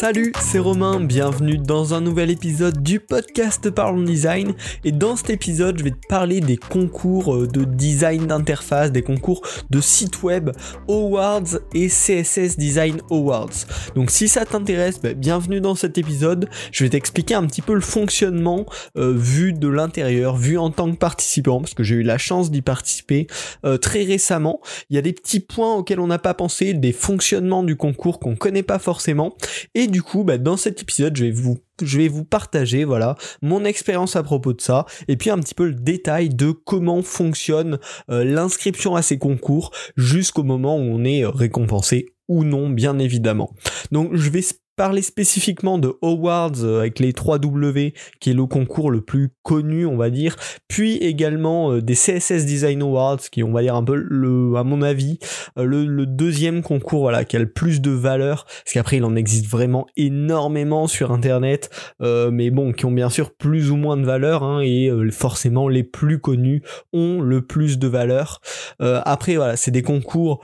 Salut, c'est Romain, bienvenue dans un nouvel épisode du podcast Parlons Design. Et dans cet épisode, je vais te parler des concours euh, de design d'interface, des concours de site web Awards et CSS Design Awards. Donc si ça t'intéresse, bah, bienvenue dans cet épisode. Je vais t'expliquer un petit peu le fonctionnement euh, vu de l'intérieur, vu en tant que participant, parce que j'ai eu la chance d'y participer euh, très récemment. Il y a des petits points auxquels on n'a pas pensé, des fonctionnements du concours qu'on connaît pas forcément. Et du coup, bah, dans cet épisode, je vais vous partager mon expérience à propos de ça et puis un petit peu le détail de comment fonctionne euh, l'inscription à ces concours jusqu'au moment où on est récompensé ou non bien évidemment. Donc je vais parler spécifiquement de Awards euh, avec les 3 W qui est le concours le plus connu on va dire puis également euh, des CSS Design Awards qui on va dire un peu le à mon avis euh, le, deuxième concours voilà qui a le plus de valeur parce qu'après il en existe vraiment énormément sur internet mais bon qui ont bien sûr plus ou moins de valeur hein, et forcément les plus connus ont le plus de valeur. Après voilà c'est des concours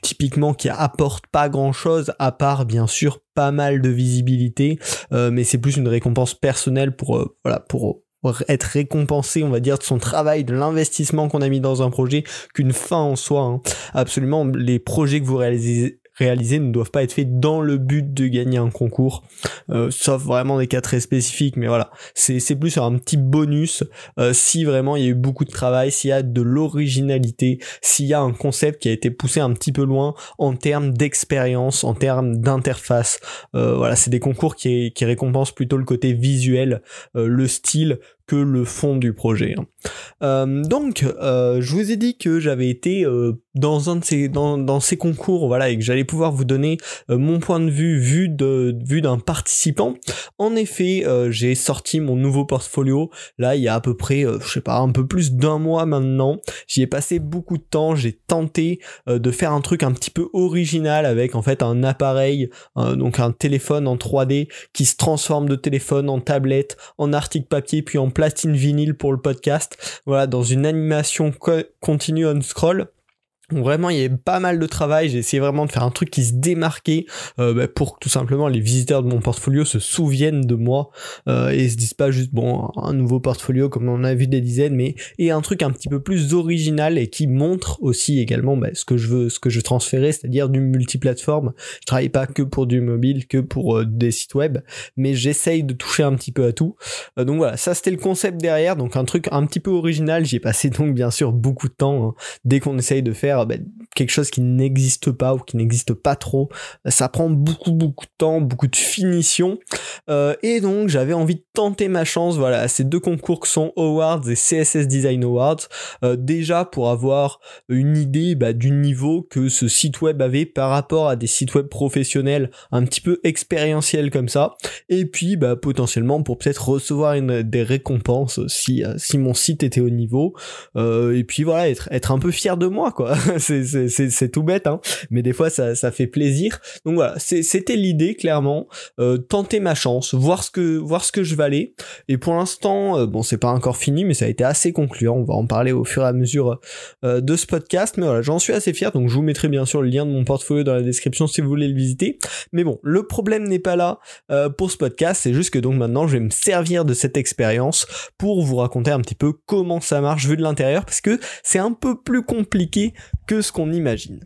typiquement qui apportent pas grand chose à part bien sûr pas mal de visibilité, euh, mais c'est plus une récompense personnelle pour euh, voilà pour être récompensé, on va dire, de son travail, de l'investissement qu'on a mis dans un projet, qu'une fin en soi. Hein. Absolument, les projets que vous réalisez, réalisés ne doivent pas être faits dans le but de gagner un concours, euh, sauf vraiment des cas très spécifiques, mais voilà, c'est plus un petit bonus euh, si vraiment il y a eu beaucoup de travail, s'il y a de l'originalité, s'il y a un concept qui a été poussé un petit peu loin en termes d'expérience, en termes d'interface. Euh, voilà, c'est des concours qui, qui récompensent plutôt le côté visuel, le style, que le fond du projet. Hein. Euh, donc, euh, je vous ai dit que j'avais été euh, dans un de ces dans, dans ces concours, voilà, et que j'allais pouvoir vous donner mon point de vue vu de vu d'un participant. En effet, j'ai sorti mon nouveau portfolio. Là, il y a à peu près, je sais pas, un peu plus d'un mois maintenant. J'y ai passé beaucoup de temps. J'ai tenté de faire un truc un petit peu original avec en fait un appareil, donc un téléphone en 3D qui se transforme de téléphone en tablette, en article papier, puis en platine vinyle pour le podcast. Voilà, dans une animation continue on scroll. Vraiment, il y a pas mal de travail. J'ai essayé vraiment de faire un truc qui se démarquait euh, bah, pour que tout simplement les visiteurs de mon portfolio se souviennent de moi euh, et se disent pas juste bon un nouveau portfolio comme on a vu des dizaines, mais et un truc un petit peu plus original et qui montre aussi également bah, ce que je veux, ce que je transférer, c'est-à-dire du multiplateforme. Je travaille pas que pour du mobile, que pour euh, des sites web, mais j'essaye de toucher un petit peu à tout. Euh, donc voilà, ça c'était le concept derrière, donc un truc un petit peu original. J'y ai passé donc bien sûr beaucoup de temps hein, dès qu'on essaye de faire bah, quelque chose qui n'existe pas ou qui n'existe pas trop. Ça prend beaucoup beaucoup de temps, beaucoup de finition. Euh, et donc j'avais envie de tenter ma chance, voilà, ces deux concours qui sont Awards et CSS Design Awards, euh, déjà pour avoir une idée bah, du niveau que ce site web avait par rapport à des sites web professionnels un petit peu expérientiels comme ça. Et puis bah, potentiellement pour peut-être recevoir des récompenses si, euh, si mon site était au niveau. et puis voilà, être, être un peu fier de moi quoi. c'est tout bête, hein, mais des fois ça, fait plaisir. Donc voilà, c'était l'idée clairement, euh, tenter ma chance, voir ce que voir ce que je valais. Et pour l'instant, euh, bon, c'est pas encore fini, mais ça a été assez concluant. On va en parler au fur et à mesure euh, de ce podcast. Mais voilà, j'en suis assez fier. Donc je vous mettrai bien sûr le lien de mon portfolio dans la description si vous voulez le visiter. Mais bon, le problème n'est pas là pour ce podcast. C'est juste que donc maintenant, je vais me servir de cette expérience pour vous raconter un petit peu comment ça marche vu de l'intérieur, parce que c'est un peu plus compliqué que ce qu'on imagine.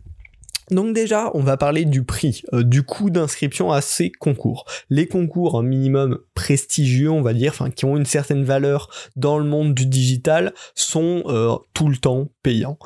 Donc déjà, on va parler du prix, euh, du coût d'inscription à ces concours. Les concours un minimum prestigieux, on va dire, qui ont une certaine valeur dans le monde du digital, sont euh, tout le temps payants.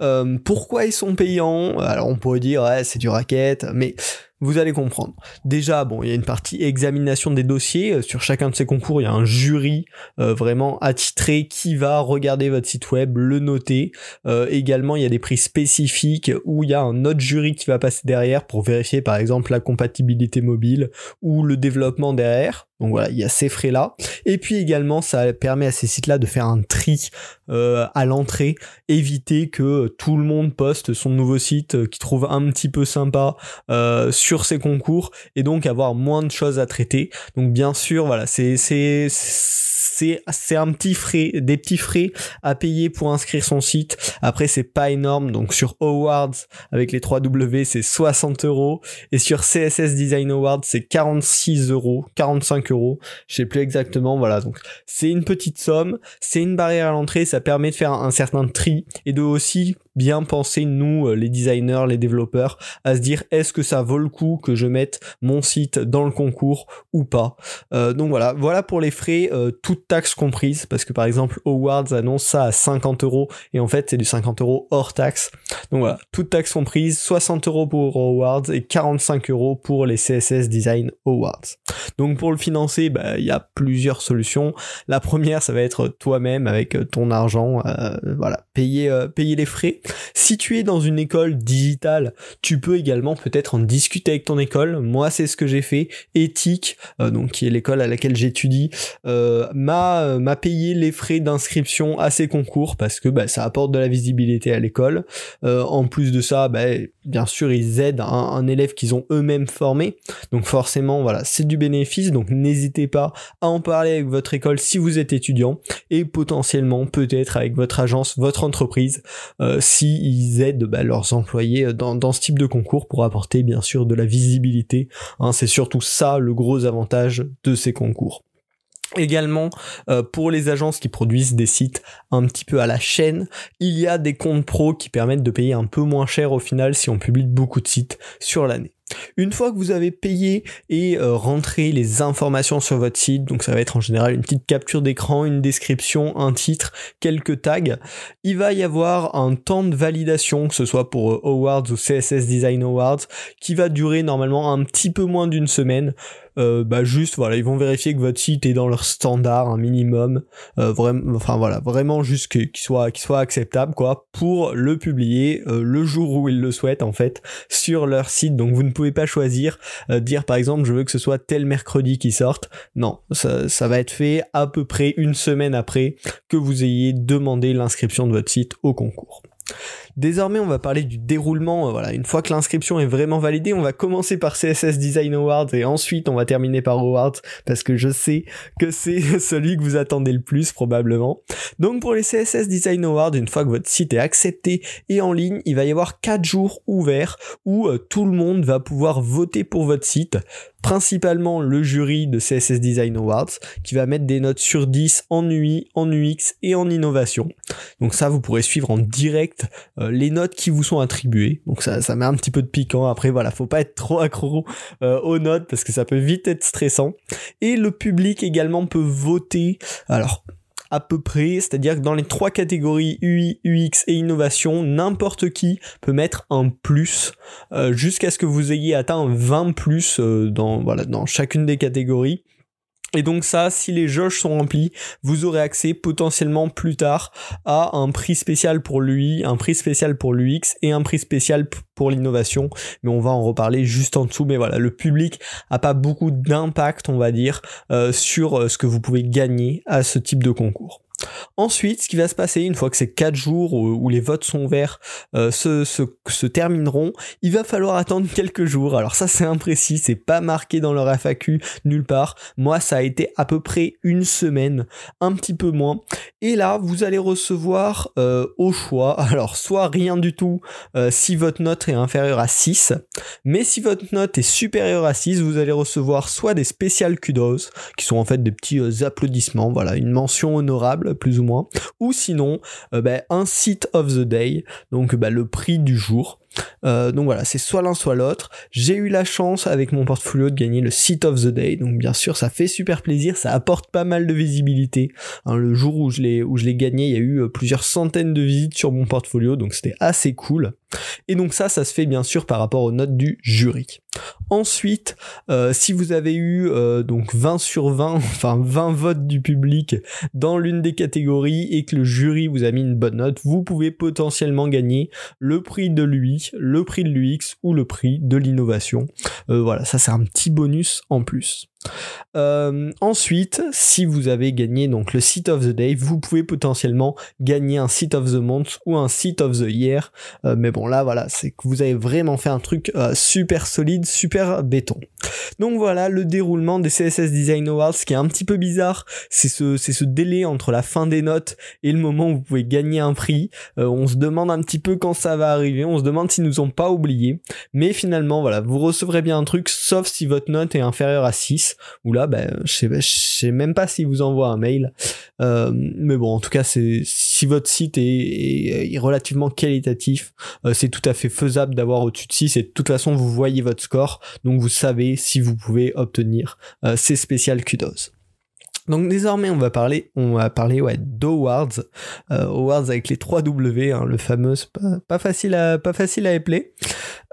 Euh, pourquoi ils sont payants? Alors on pourrait dire ouais, c'est du racket, mais vous allez comprendre. Déjà, bon, il y a une partie examination des dossiers. Euh, sur chacun de ces concours, il y a un jury euh, vraiment attitré qui va regarder votre site web, le noter. Euh, également, il y a des prix spécifiques où il y a un autre jury qui va passer derrière pour vérifier, par exemple, la compatibilité mobile ou le développement derrière. Donc voilà, il y a ces frais-là. Et puis également, ça permet à ces sites-là de faire un tri euh, à l'entrée, éviter que tout le monde poste son nouveau site euh, qui trouve un petit peu sympa euh, sur ses concours et donc avoir moins de choses à traiter. Donc bien sûr, voilà, c'est c'est c'est un petit frais, des petits frais à payer pour inscrire son site. Après c'est pas énorme, donc sur Awards avec les 3 W c'est 60 euros. Et sur CSS Design Awards c'est 46 euros, 45 euros, je sais plus exactement. Voilà. Donc c'est une petite somme, c'est une barrière à l'entrée, ça permet de faire un certain tri et de aussi bien penser, nous, euh, les designers, les développeurs, à se dire est-ce que ça vaut le coup que je mette mon site dans le concours ou pas? Euh, donc voilà, voilà pour les frais, euh, toutes taxes comprises, parce que par exemple, Awards annonce ça à 50 euros, et en fait, c'est du 50 euros hors taxe. Donc voilà, toutes taxes comprises, 60 euros pour Awards et 45 euros pour les CSS Design Awards. Donc pour le financer, bah, il y a plusieurs solutions. La première, ça va être toi-même avec ton argent, voilà, payer, payer les frais. Si tu es dans une école digitale, tu peux également peut-être en discuter avec ton école. Moi, c'est ce que j'ai fait. Éthique, euh, donc qui est l'école à laquelle j'étudie, euh, m'a euh, m'a payé les frais d'inscription à ces concours parce que bah, ça apporte de la visibilité à l'école. en plus de ça, bah, bien sûr, ils aident un élève qu'ils ont eux-mêmes formé. Donc forcément, voilà, c'est du bénéfice. Donc n'hésitez pas à en parler avec votre école si vous êtes étudiant et potentiellement peut-être avec votre agence, votre entreprise s'ils aident bah, leurs employés euh, dans, ce type de concours pour apporter bien sûr de la visibilité. Hein. c'est surtout ça le gros avantage de ces concours. Également, euh, pour les agences qui produisent des sites un petit peu à la chaîne, il y a des comptes pro qui permettent de payer un peu moins cher au final si on publie beaucoup de sites sur l'année. Une fois que vous avez payé et euh, rentré les informations sur votre site, donc ça va être en général une petite capture d'écran, une description, un titre, quelques tags, il va y avoir un temps de validation, que ce soit pour euh, Awards ou CSS Design Awards, qui va durer normalement un petit peu moins d'une semaine. Euh, bah juste voilà ils vont vérifier que votre site est dans leur standard un minimum vraiment enfin voilà vraiment juste qu'il soit qu'il soit acceptable quoi pour le publier le jour où ils le souhaitent en fait sur leur site donc vous ne pouvez pas choisir dire par exemple je veux que ce soit tel mercredi qui sorte. Non ça, ça va être fait à peu près une semaine après que vous ayez demandé l'inscription de votre site au concours Désormais, on va parler du déroulement. Euh, voilà, une fois que l'inscription est vraiment validée, on va commencer par CSS Design Awards et ensuite on va terminer par Awards parce que je sais que c'est celui que vous attendez le plus probablement. Donc pour les CSS Design Awards, une fois que votre site est accepté et en ligne, il va y avoir 4 jours ouverts où euh, tout le monde va pouvoir voter pour votre site principalement le jury de CSS Design Awards qui va mettre des notes sur 10 en UI, en UX et en innovation. Donc ça, vous pourrez suivre en direct euh, les notes qui vous sont attribuées. Donc ça, ça met un petit peu de piquant. Après, voilà, faut pas être trop accro euh, aux notes parce que ça peut vite être stressant. Et le public également peut voter. Alors, à peu près, c'est-à-dire que dans les trois catégories UI, UX et innovation, n'importe qui peut mettre un plus euh, jusqu'à ce que vous ayez atteint 20 plus dans, dans chacune des catégories. Et donc ça, si les jauges sont remplies, vous aurez accès potentiellement plus tard à un prix spécial pour l'UI, un prix spécial pour l'UX et un prix spécial pour l'innovation. Mais on va en reparler juste en dessous. Mais voilà, le public a pas beaucoup d'impact, on va dire, euh, sur euh, ce que vous pouvez gagner à ce type de concours. Ensuite, ce qui va se passer une fois que ces 4 jours où, les votes sont verts euh, se, termineront, il va falloir attendre quelques jours. Alors ça c'est imprécis, c'est pas marqué dans leur FAQ nulle part. Moi ça a été à peu près une semaine, un petit peu moins. Et là vous allez recevoir euh, au choix, alors soit rien du tout euh, si votre note est inférieure à 6, mais si votre note est supérieure à 6, vous allez recevoir soit des spéciales kudos, qui sont en fait des petits applaudissements, voilà, une mention honorable plus ou moins, ou sinon euh, bah, un site of the day, donc bah, le prix du jour. Euh, donc voilà, c'est soit l'un soit l'autre. J'ai eu la chance avec mon portfolio de gagner le Site of the Day, donc bien sûr ça fait super plaisir, ça apporte pas mal de visibilité. Hein, le jour où je l'ai où je l'ai gagné, il y a eu euh, plusieurs centaines de visites sur mon portfolio, donc c'était assez cool. Et donc ça, ça se fait bien sûr par rapport aux notes du jury. Ensuite, euh, si vous avez eu donc 20 sur 20, enfin 20 votes du public dans l'une des catégories et que le jury vous a mis une bonne note, vous pouvez potentiellement gagner le prix de lui le prix de l'UX ou le prix de l'innovation. Euh, voilà, ça c'est un petit bonus en plus. Euh, ensuite, si vous avez gagné donc le Seat of the Day, vous pouvez potentiellement gagner un Seat of the Month ou un Seat of the Year. Euh, mais bon, là, voilà, c'est que vous avez vraiment fait un truc euh, super solide, super béton. Donc voilà, le déroulement des CSS Design Awards, ce qui est un petit peu bizarre, c'est ce, c'est ce délai entre la fin des notes et le moment où vous pouvez gagner un prix. on se demande un petit peu quand ça va arriver, on se demande s'ils nous ont pas oublié. Mais finalement, voilà, vous recevrez bien un truc, sauf si votre note est inférieure à 6, ou là, ben, je sais, sais même pas s'il vous envoie un mail. Euh, mais bon, en tout cas, c'est si votre site est, est, relativement qualitatif, euh, c'est tout à fait faisable d'avoir au-dessus de 6 et de toute façon, vous voyez votre score, donc vous savez si vous pouvez obtenir euh, ces spéciales kudos. Donc désormais on va parler, on va parler ouais d'Awards, euh, Awards avec les 3 W, hein, le fameux, pas, pas, facile à pas facile à épeler.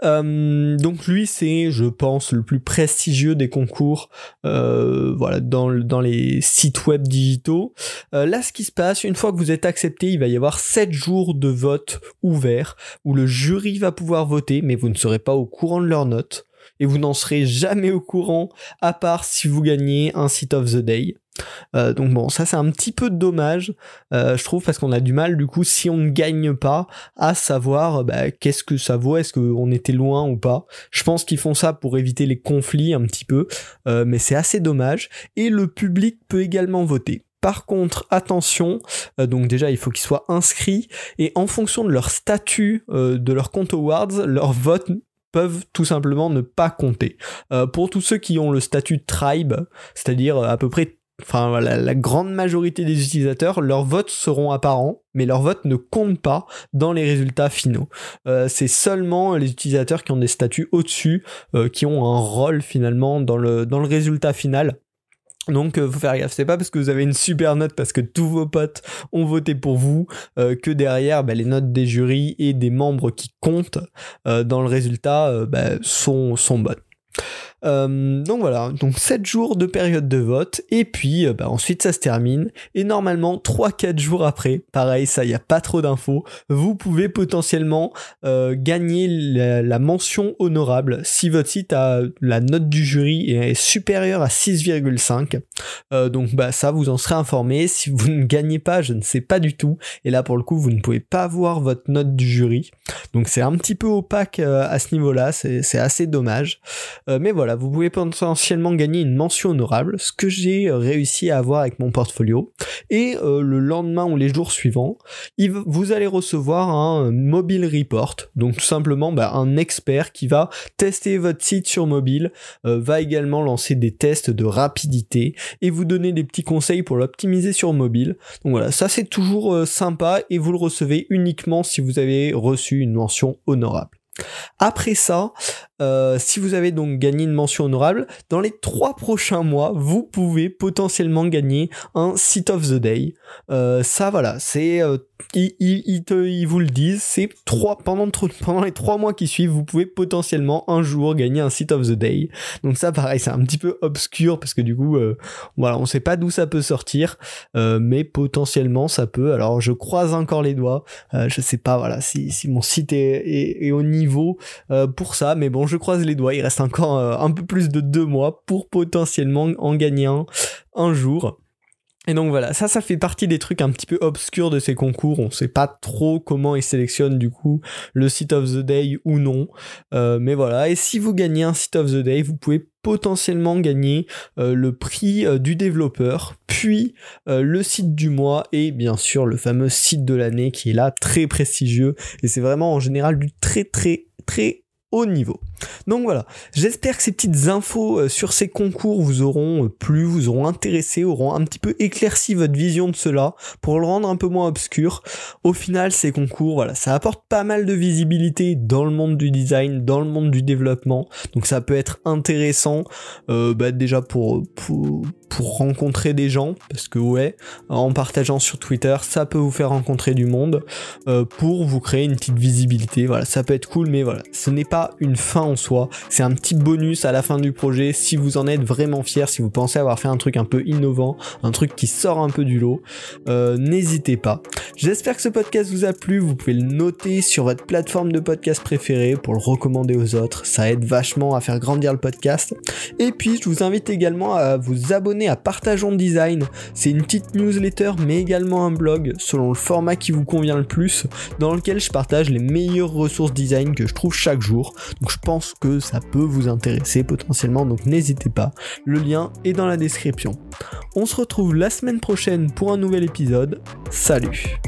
Euh, donc lui c'est, je pense, le plus prestigieux des concours, euh, voilà dans dans les sites web digitaux. Euh, là ce qui se passe, une fois que vous êtes accepté, il va y avoir 7 jours de vote ouvert où le jury va pouvoir voter, mais vous ne serez pas au courant de leurs notes et vous n'en serez jamais au courant à part si vous gagnez un site of the day. Euh, donc bon, ça c'est un petit peu dommage, euh, je trouve, parce qu'on a du mal du coup, si on ne gagne pas, à savoir bah, qu'est-ce que ça vaut, est-ce qu'on était loin ou pas. Je pense qu'ils font ça pour éviter les conflits un petit peu, euh, mais c'est assez dommage. Et le public peut également voter. Par contre, attention, donc déjà il faut qu'ils soient inscrits et en fonction de leur statut de leur compte Awards, leur vote peuvent tout simplement ne pas compter. pour tous ceux qui ont le statut tribe, c'est-à-dire à peu près enfin la, grande majorité des utilisateurs, leurs votes seront apparents, mais leurs votes ne comptent pas dans les résultats finaux. Euh, c'est seulement les utilisateurs qui ont des statuts au-dessus euh, qui ont un rôle finalement dans le, dans le résultat final. Donc euh, faut faire gaffe, c'est pas parce que vous avez une super note parce que tous vos potes ont voté pour vous que derrière bah, les notes des jurys et des membres qui comptent dans le résultat bah, sont, sont bonnes. Euh, donc voilà, donc 7 jours de période de vote, et puis euh, bah, ensuite ça se termine, et normalement 3-4 jours après, pareil, ça y a pas trop d'infos, vous pouvez potentiellement euh, gagner la, mention honorable si votre site a la note du jury est supérieure à 6,5. donc bah ça vous en serez informé, si vous ne gagnez pas, je ne sais pas du tout, et là pour le coup vous ne pouvez pas voir votre note du jury, donc c'est un petit peu opaque à ce niveau-là, c'est assez dommage, mais voilà vous pouvez potentiellement gagner une mention honorable, ce que j'ai réussi à avoir avec mon portfolio. Et euh, le lendemain ou les jours suivants, vous allez recevoir un mobile report, donc tout simplement bah, un expert qui va tester votre site sur mobile, euh, va également lancer des tests de rapidité et vous donner des petits conseils pour l'optimiser sur mobile. Donc voilà, ça c'est toujours euh, sympa et vous le recevez uniquement si vous avez reçu une mention honorable. Après ça, euh, si vous avez donc gagné une mention honorable, dans les trois prochains mois, vous pouvez potentiellement gagner un Seat of the Day. Euh, ça, voilà, c'est euh, ils, ils, vous le disent, c'est trois pendant pendant les trois mois qui suivent, vous pouvez potentiellement un jour gagner un Seat of the Day. Donc ça, pareil, c'est un petit peu obscur parce que du coup, voilà, on sait pas d'où ça peut sortir, mais potentiellement ça peut. Alors je croise encore les doigts. je sais pas, voilà, si, si mon site est, est au niveau pour ça, mais bon je croise les doigts, il reste encore euh, un peu plus de deux mois pour potentiellement en gagner un un jour. Et donc voilà, ça, ça fait partie des trucs un petit peu obscurs de ces concours. On sait pas trop comment ils sélectionnent du coup le site of the day ou non. Euh, mais voilà, et si vous gagnez un site of the day, vous pouvez potentiellement gagner euh, le prix du développeur, puis le site du mois et bien sûr le fameux site de l'année qui est là très prestigieux. Et c'est vraiment en général du très très très haut niveau. Donc voilà, j'espère que ces petites infos euh, sur ces concours vous auront euh, plu, vous auront intéressé, auront un petit peu éclairci votre vision de cela pour le rendre un peu moins obscur. Au final, ces concours, voilà, ça apporte pas mal de visibilité dans le monde du design, dans le monde du développement. Donc ça peut être intéressant euh, bah, déjà pour, rencontrer des gens, parce que ouais, en partageant sur Twitter, ça peut vous faire rencontrer du monde, pour vous créer une petite visibilité. Voilà, ça peut être cool, mais voilà, ce n'est pas une fin soi, c'est un petit bonus à la fin du projet si vous en êtes vraiment fier, si vous pensez avoir fait un truc un peu innovant, un truc qui sort un peu du lot, euh, n'hésitez pas. J'espère que ce podcast vous a plu, vous pouvez le noter sur votre plateforme de podcast préférée pour le recommander aux autres, ça aide vachement à faire grandir le podcast. Et puis je vous invite également à vous abonner à Partageons Design, c'est une petite newsletter mais également un blog selon le format qui vous convient le plus, dans lequel je partage les meilleures ressources design que je trouve chaque jour. Donc je pense que ça peut vous intéresser potentiellement, donc n'hésitez pas. Le lien est dans la description. On se retrouve la semaine prochaine pour un nouvel épisode. Salut